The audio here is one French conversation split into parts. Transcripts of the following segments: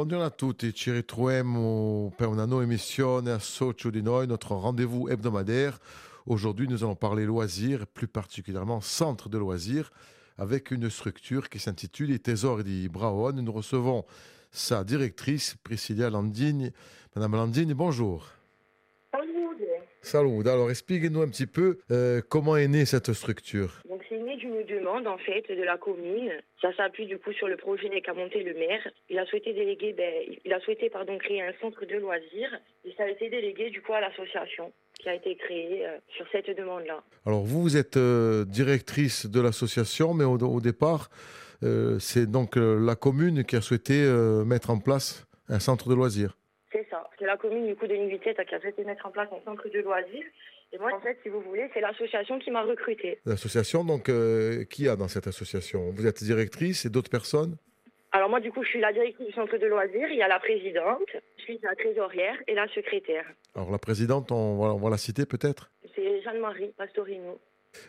Buongiorno a tutti, ci ritroviamo per una nuova emissione a Socio di Noi, notre rendez-vous hebdomadaire. Aujourd'hui, nous allons parler loisirs, plus particulièrement centre de loisirs, avec une structure qui s'intitule Tesori di Braon. Nous recevons sa directrice, Priscilla Landini. Madame Landini, bonjour. Salut. Alors, expliquez-nous un petit peu euh, comment est née cette structure? D'une demande en fait de la commune. Ça s'appuie du coup sur le projet qu'a monté le maire. Il a souhaité déléguer, ben, il a souhaité pardon créer un centre de loisirs et ça a été délégué du coup à l'association qui a été créée euh, sur cette demande-là. Alors, vous, vous êtes euh, directrice de l'association, mais au, au départ, euh, c'est donc la commune qui a souhaité mettre en place un centre de loisirs. C'est ça. C'est la commune du coup de Nivitette qui a souhaité mettre en place un centre de loisirs. Et moi en fait si vous voulez c'est l'association qui m'a recrutée. L'association, donc, euh, qui y a dans cette association? Vous êtes directrice et d'autres personnes? Alors moi du coup je suis la directrice du centre de loisirs. Il y a la présidente, je suis la trésorière et la secrétaire. Alors, la présidente, on va, on va la citer peut-être? C'est Jeanne-Marie Pastorino.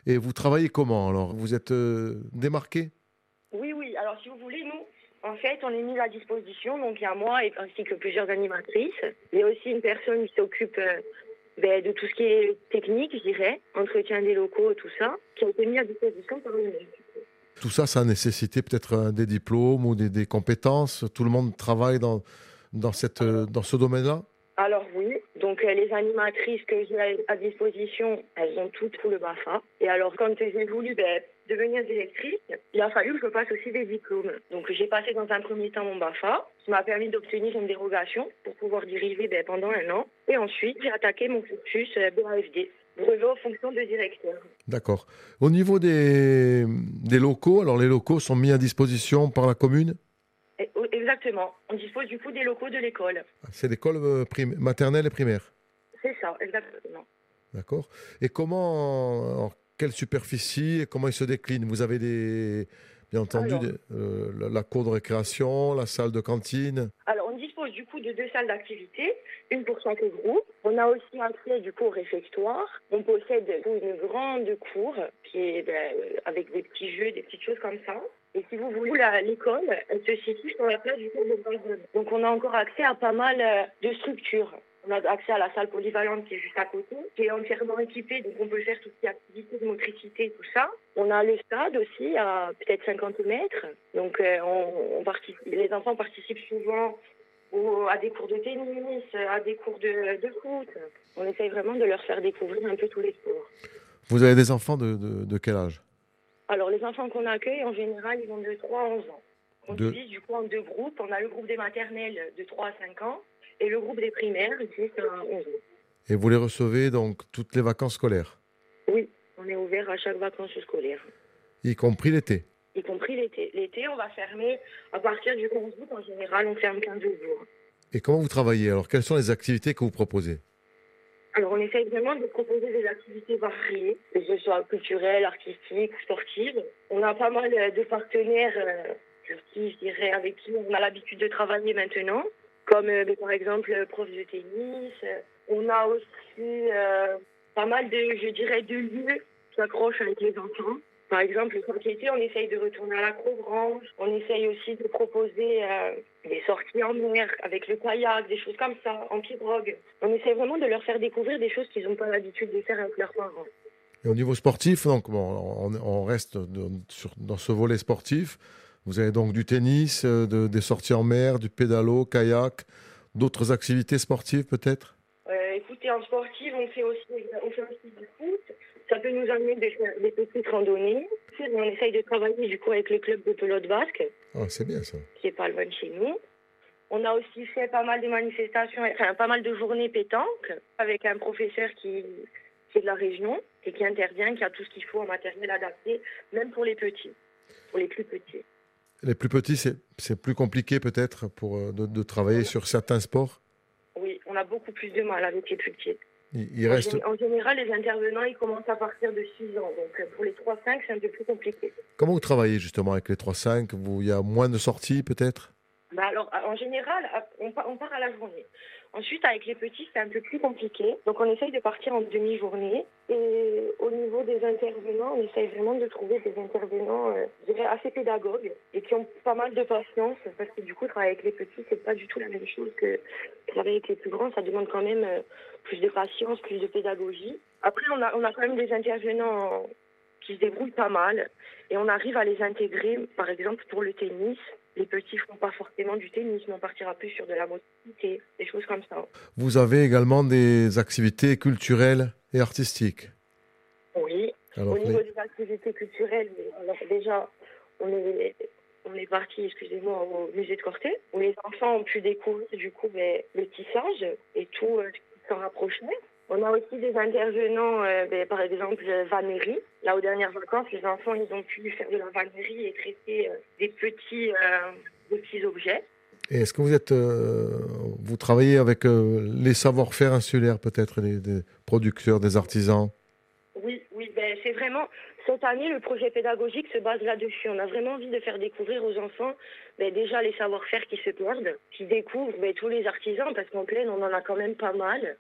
Et vous travaillez comment Alors, vous êtes euh, démarqué Oui, oui. Alors, si vous voulez, nous, en fait, on est mis à disposition. Donc, il y a moi et ainsi que plusieurs animatrices. Il y a aussi une personne qui s'occupe euh, ben, de tout ce qui est technique, je dirais, entretien des locaux, tout ça, qui a été mis à disposition par le maire. Tout ça, ça a nécessité peut-être euh, des diplômes ou des, des compétences. Tout le monde travaille dans, dans, cette, euh, dans ce domaine-là? Alors. Donc, euh, les animatrices que j'ai à- disposition, elles ont toutes tout le BAFA. Et alors, quand j'ai voulu ben, devenir directrice, il a fallu que je passe aussi des diplômes. Donc, j'ai passé dans un premier temps mon BAFA, qui m'a permis d'obtenir une dérogation pour pouvoir diriger ben, pendant un an. Et ensuite, j'ai attaqué mon cursus euh, BAFD, brevet aux fonctions de directeur. D'accord. Au niveau des, des locaux, alors les locaux sont mis à disposition par la commune? Oh, exactement. On dispose du coup des locaux de l'école. C'est l'école euh, maternelle et primaire. C'est ça, exactement. D'accord. Et comment, alors, quelle superficie et comment il se décline? Vous avez des, bien entendu Alors. des- euh, la, la cour de récréation, la salle de cantine? Alors, on du coup de deux salles d'activité, une pour chaque groupe. On a aussi accès du coup réfectoire. On possède une grande cour qui est ben, avec des petits jeux, des petites choses comme ça. Et si vous voulez, l'école, elle se situe sur la place du cours de Brandon. Donc, on a encore accès à pas mal euh, de structures. On a accès à la salle polyvalente qui est juste à côté, qui est entièrement équipée, donc on peut faire toutes les activités de motricité, tout ça. On a le stade aussi à peut-être 50 mètres. Donc euh, les enfants participent souvent au- à des cours de tennis, à des cours de, de foot. On essaye vraiment de leur faire découvrir un peu tous les sports. Vous avez des enfants de, de- de quel âge? Alors les enfants qu'on accueille, en général, ils vont de 3 à 11 ans. On De- divise du coup en deux groupes. On a le groupe des maternelles de 3 à 5 ans et le groupe des primaires jusqu'à 11 ans. Et vous les recevez donc toutes les vacances scolaires, Oui, on est ouvert à chaque vacances scolaires, y compris l'été? Y compris l'été. L'été, on va fermer à partir du 11 août. En général, on ferme 15 jours. Et comment vous travaillez Alors, quelles sont les activités que vous proposez? Alors, on essaye vraiment de proposer des activités variées, que ce soit culturelles, artistiques, sportives. On a pas mal euh, de partenaires euh, qui, je dirais, avec qui on a l'habitude de travailler maintenant, comme euh, ben, par exemple euh, prof de tennis. On a aussi euh, pas mal de, je dirais, de lieux qui accrochent avec les enfants. Par exemple, cet été, on essaye de retourner à l'acrobranche. On essaye aussi de proposer euh, des sorties en mer avec le kayak, des choses comme ça, en pirogue. On essaie vraiment de leur faire découvrir des choses qu'ils n'ont pas l'habitude de faire avec leurs parents. Et au niveau sportif, donc, on, reste sur- dans ce volet sportif. Vous avez donc du tennis, euh, de- des sorties en mer, du pédalo, kayak, d'autres activités sportives peut-être? Écoutez, en sportive, on fait aussi, on fait aussi du foot. Ça peut nous amener de faire des petites randonnées. On essaye de travailler du coup avec le club de pelote basque, Ah, c'est bien ça. qui est pas loin de chez nous. On a aussi fait pas mal de manifestations, enfin pas mal de journées pétanques avec un professeur qui, qui est de la région et qui intervient, qui a tout ce qu'il faut en matériel adapté, même pour les petits, pour les plus petits. Les plus petits, c'est plus compliqué peut-être pour euh, de, de travailler sur certains sports? A beaucoup plus de mal avec les plus petits. Il, En reste. gé- En général, les intervenants, ils commencent à partir de 6 ans. Donc euh, pour les 3-5, c'est un peu plus compliqué. Comment vous travaillez justement avec les 3-5 Vous- Il y a moins de sorties peut-être? Bah alors, en général, on part, on part à la journée. Ensuite, avec les petits, c'est un peu plus compliqué. Donc, on essaye de partir en demi-journée. Et au niveau des intervenants, on essaye vraiment de trouver des intervenants, euh, assez pédagogues et qui ont pas mal de patience. Parce que du coup, travailler avec les petits, c'est pas du tout la même chose que travailler avec les plus grands. Ça demande quand même euh, plus de patience, plus de pédagogie. Après, on a, quand même des intervenants qui se débrouillent pas mal. Et on arrive à les intégrer, par exemple, pour le tennis les petits font pas forcément du tennis, mais on partira plus sur de la mobilité, des choses comme ça. Vous avez également des activités culturelles et artistiques Au niveau des activités culturelles, alors déjà, on est, on est parti, excusez-moi, au musée de Corté, où les enfants ont pu découvrir du coup ben, le tissage et tout euh, ce qui s'en rapprochait. On a aussi des intervenants, euh, ben, par exemple, vannerie. Là, aux dernières vacances, les enfants, ils ont pu faire de la vannerie et traiter euh, des, petits, euh, petits objets. Et est-ce que vous êtes, vous travaillez avec les savoir-faire insulaires, peut-être, des, producteurs, des artisans Oui, oui, ben, c'est vraiment, cette année, le projet pédagogique se base là-dessus. On a vraiment envie de faire découvrir aux enfants ben, déjà les savoir-faire qui se perdent, qui découvrent ben, tous les artisans, parce qu'en pleine, on en a quand même pas mal.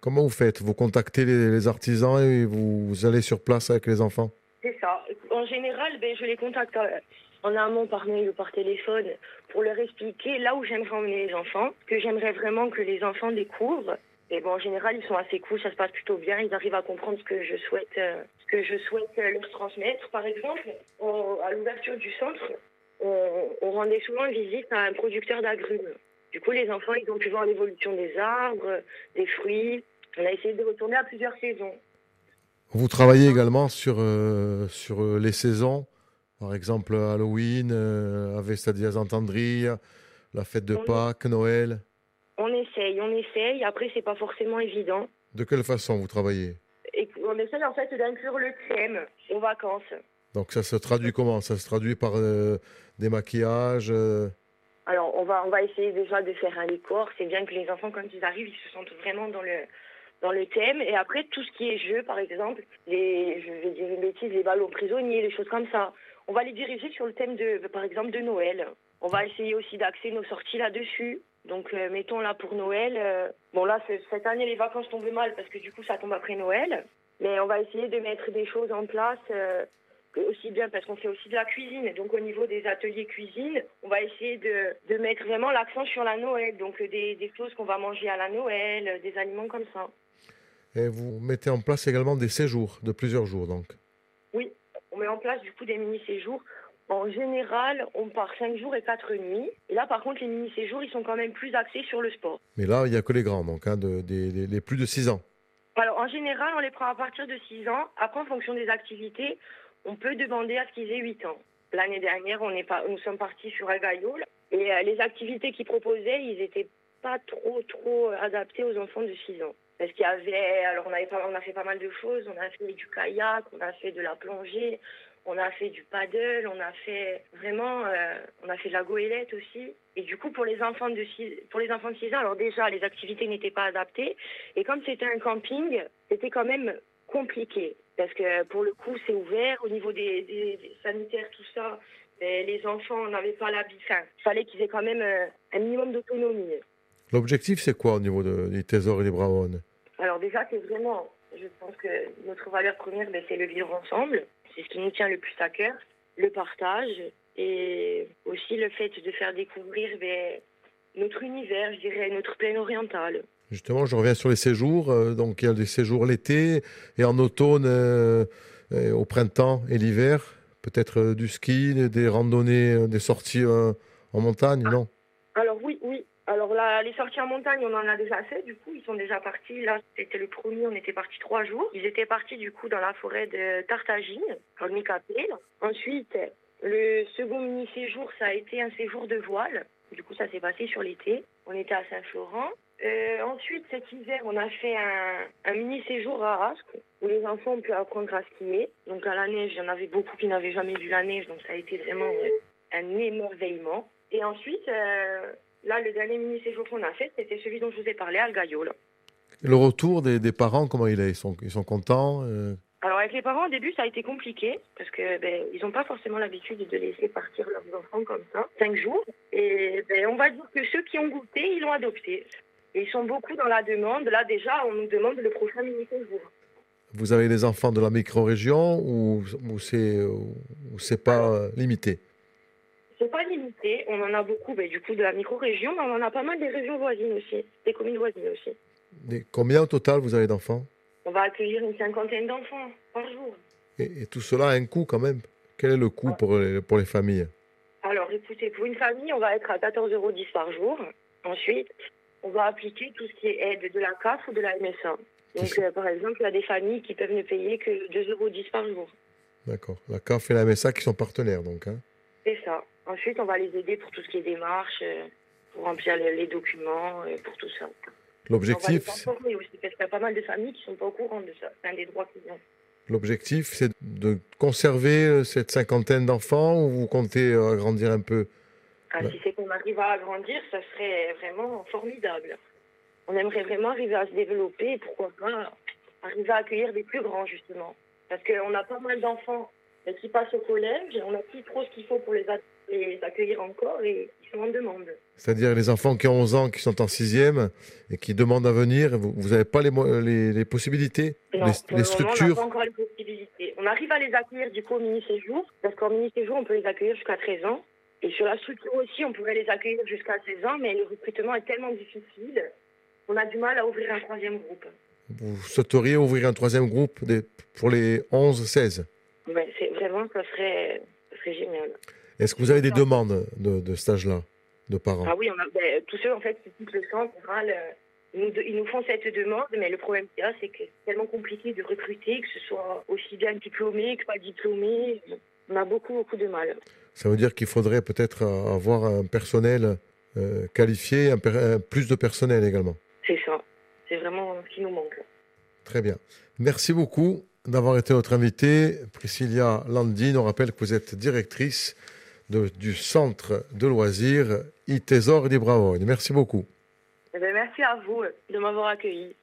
Comment vous faites? Vous contactez les, artisans et vous, allez sur place avec les enfants? C'est ça. En général, ben, je les contacte euh, en amont par mail ou par téléphone pour leur expliquer là où j'aimerais emmener les enfants, que j'aimerais vraiment que les enfants découvrent. Et bon, en général, ils sont assez cool, ça se passe plutôt bien, ils arrivent à comprendre ce que je souhaite, euh, ce que je souhaite euh, leur transmettre. Par exemple, à l'ouverture du centre, on, on rendait souvent visite à un producteur d'agrumes. Du coup, les enfants, ils ont pu voir l'évolution des arbres, des fruits, on a essayé de retourner à plusieurs saisons. Vous travaillez également sur, euh, sur les saisons, par exemple Halloween, euh, Avesta Diaz la fête de Pâques, Noël On essaye, on essaye. Après, c'est pas forcément évident. De quelle façon vous travaillez? Et On essaye en fait d'inclure le thème aux vacances. Donc ça se traduit comment? Ça se traduit par des maquillages Alors, on va, on va essayer déjà de faire un décor. C'est bien que les enfants, quand ils arrivent, ils se sentent vraiment dans le, dans le thème. Et après, tout ce qui est jeu, par exemple, les, je vais dire une bêtise, les ballons prisonniers, les choses comme ça. On va les diriger sur le thème de, par exemple, de Noël. On va essayer aussi d'axer nos sorties là-dessus. Donc, euh, mettons là pour Noël. Euh, bon, là, cette année, les vacances tombent mal parce que du coup, ça tombe après Noël. Mais on va essayer de mettre des choses en place. Euh, aussi bien parce qu'on fait aussi de la cuisine. Donc au niveau des ateliers cuisine, on va essayer de, de mettre vraiment l'accent sur la Noël. Donc des, des choses qu'on va manger à la Noël, des aliments comme ça. Et vous mettez en place également des séjours de plusieurs jours, donc Oui, on met en place du coup des mini-séjours. En général, on part 5 jours et 4 nuits. Et là, par contre, les mini-séjours, ils sont quand même plus axés sur le sport. Mais là, il n'y a que les grands, donc, hein, de, les plus de 6 ans. Alors, en général, on les prend à partir de 6 ans. Après, en fonction des activités, on peut demander à ce qu'ils aient 8 ans. L'année dernière, on est pas, nous sommes partis sur Agayoul. Et euh, les activités qu'ils proposaient, ils n'étaient pas trop, trop adaptés aux enfants de 6 ans. Parce qu'il y avait, alors on, avait pas, on a fait pas mal de choses. On a fait du kayak, on a fait de la plongée, on a fait du paddle, on a fait vraiment, euh, on a fait de la goélette aussi. Et du coup, pour les enfants de 6, pour les enfants de 6 ans, alors déjà, les activités n'étaient pas adaptées. Et comme c'était un camping, c'était quand même compliqué. Parce que pour le coup, c'est ouvert. Au niveau des, sanitaires, tout ça, ben, les enfants n'avaient pas l'habit. Enfin, il fallait qu'ils aient quand même euh, un minimum d'autonomie. L'objectif, c'est quoi au niveau des trésors et des braonnes Alors déjà, c'est vraiment, je pense que notre valeur première, ben, c'est le vivre ensemble. C'est ce qui nous tient le plus à cœur. Le partage et aussi le fait de faire découvrir ben, notre univers, je dirais, notre plaine orientale. Justement, je reviens sur les séjours. Euh, donc, il y a des séjours l'été et en automne, euh, au printemps et l'hiver. Peut-être euh, du ski, des randonnées, des sorties en montagne, non? oui, oui. Là, les sorties en montagne, on en a déjà fait. Du coup, ils sont déjà partis. Là, c'était le premier. On était partis trois jours. Ils étaient partis du coup dans la forêt de Tartagine, en Micapel. Ensuite, le second mini séjour, ça a été un séjour de voile. Du coup, ça s'est passé sur l'été. On était à Saint-Florent. Euh, ensuite, cet hiver, on a fait un, mini séjour à Rasque où les enfants ont pu apprendre à skier. Donc à la neige, il y en avait beaucoup qui n'avaient jamais vu la neige, donc ça a été vraiment un émerveillement. Et ensuite, euh, Là, le dernier mini-séjour qu'on a fait, c'était celui dont je vous ai parlé, à Algaïo. Le retour des, parents, comment il est? Ils sont, ils sont contents euh? Alors avec les parents, au début, ça a été compliqué parce que ben, ils n'ont pas forcément l'habitude de laisser partir leurs enfants comme ça, cinq jours. Et ben, on va dire que ceux qui ont goûté, ils l'ont adopté. Et ils sont beaucoup dans la demande. Là, déjà, on nous demande le prochain mini-séjour. Vous avez des enfants de la micro-région ou, ou c'est ou c'est pas euh, limité? Pas limité. On en a beaucoup, ben, du coup, de la micro-région, mais on en a pas mal des régions voisines aussi, des communes voisines aussi. Combien au total vous avez d'enfants? On va accueillir une cinquantaine d'enfants par jour. et, et tout cela a un coût quand même. Quel est le coût pour les, pour les familles? Alors, écoutez, pour une famille, on va être à 14,10 euros par jour. Ensuite, on va appliquer tout ce qui est aide de la CAF ou de la MSA. Donc, euh, par exemple, il y a des familles qui peuvent ne payer que 2,10 euros par jour. D'accord. La CAF et la MSA qui sont partenaires donc. Hein C'est ça. Ensuite, on va les aider pour tout ce qui est démarche, euh, pour remplir les, les documents, euh, pour tout ça. On va L'objectif, les informer aussi, parce qu'il y a pas mal de familles qui sont pas au courant de ça. C'est un des droits qu'ils ont. l'objectif, c'est de conserver euh, cette cinquantaine d'enfants ou vous comptez euh, agrandir un peu? Ah. Si c'est qu'on arrive à agrandir, ça serait vraiment formidable. On aimerait vraiment arriver à se développer et pourquoi pas arriver à accueillir des plus grands, justement. Parce qu'on a pas mal d'enfants qui passent au collège, on n'a plus trop ce qu'il faut pour les, a- les accueillir encore et ils sont en demande. C'est-à-dire les enfants qui ont 11 ans, qui sont en sixième et qui demandent à venir, vous n'avez pas les, les, les possibilités, Non, les, pour les le moment, on n'a structures? pas encore les possibilités. On arrive à les accueillir du coup au mini-séjour, parce qu'en mini-séjour, on peut les accueillir jusqu'à 13 ans. Et sur la structure aussi, on pourrait les accueillir jusqu'à 16 ans, mais le recrutement est tellement difficile qu'on a du mal à ouvrir un troisième groupe. Vous souhaiteriez ouvrir un troisième groupe pour les 11-16 Ouais, c'est vraiment, ça serait, ça serait génial. Est-ce que vous avez des demandes de, âge-là, de parents Ah oui, on a, ben, tous ceux en fait qui quittent le centre, euh, ils nous, ils nous font cette demande, mais le problème qu'il y a, c'est que c'est tellement compliqué de recruter, que ce soit aussi bien diplômé que pas diplômé. On a beaucoup, beaucoup de mal. Ça veut dire qu'il faudrait peut-être euh, avoir un personnel euh, qualifié, un- plus de personnel également. C'est ça. C'est vraiment ce qui nous manque. Très bien. Merci beaucoup d'avoir été notre invitée, Priscilla Landine. On rappelle que vous êtes directrice du centre de loisirs I Tesor di. Merci beaucoup. Eh ben, merci à vous de m'avoir accueilli.